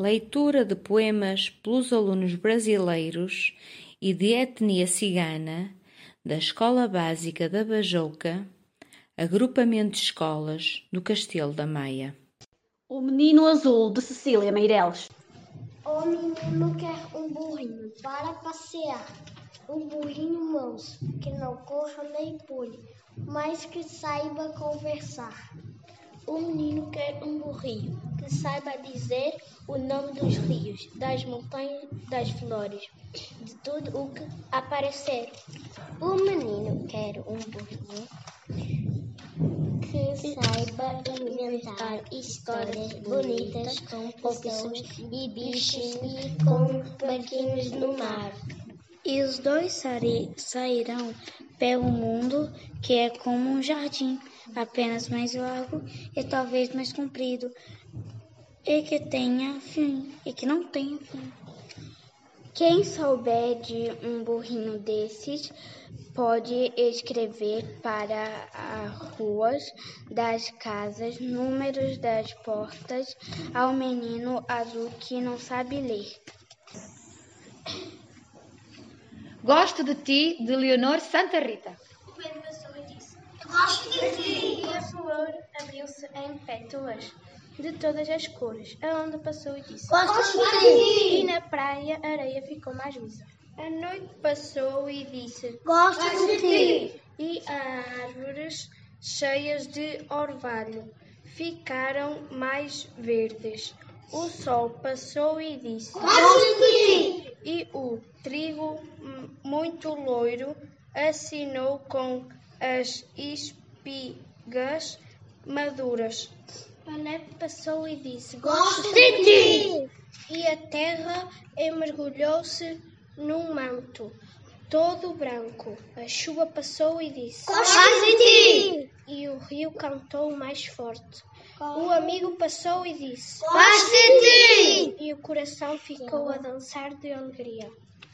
Leitura de poemas pelos alunos brasileiros e de etnia cigana da Escola Básica da Bajouca, Agrupamento de Escolas do Castelo da Maia. O Menino Azul, de Cecília Meireles. O menino quer um burrinho para passear. Um burrinho manso, que não corra nem pule, mas que saiba conversar. O menino quer um burrinho que saiba dizer o nome dos rios, das montanhas, das flores, de tudo o que aparecer. O menino quer um burrinho que saiba inventar histórias bonitas com pessoas e bichos e com barquinhos no mar. E os dois sairão pelo mundo que é como um jardim, apenas mais largo e talvez mais comprido, e que tenha fim, e que não tenha fim. Quem souber de um burrinho desses pode escrever para as ruas das casas, números das portas, ao menino azul que não sabe ler. Gosto de ti, de Leonor Santa Rita. O e disse: Gosto de ti. Abriu-se em pétalas de todas as cores. A onda passou e disse: Gosto de ti. E na praia a areia ficou mais lisa. A noite passou e disse: Gosto de ti. E as árvores cheias de orvalho ficaram mais verdes. O sol passou e disse: Gosto de ti. E o trigo muito loiro assinou com as espigas maduras. A neve passou e disse: Gosto de ti. E a terra emergulhou-se num manto todo branco. A chuva passou e disse: Gosto de ti. E o rio cantou mais forte. O amigo passou e disse: Gosto de ti. E o coração ficou a dançar de alegria.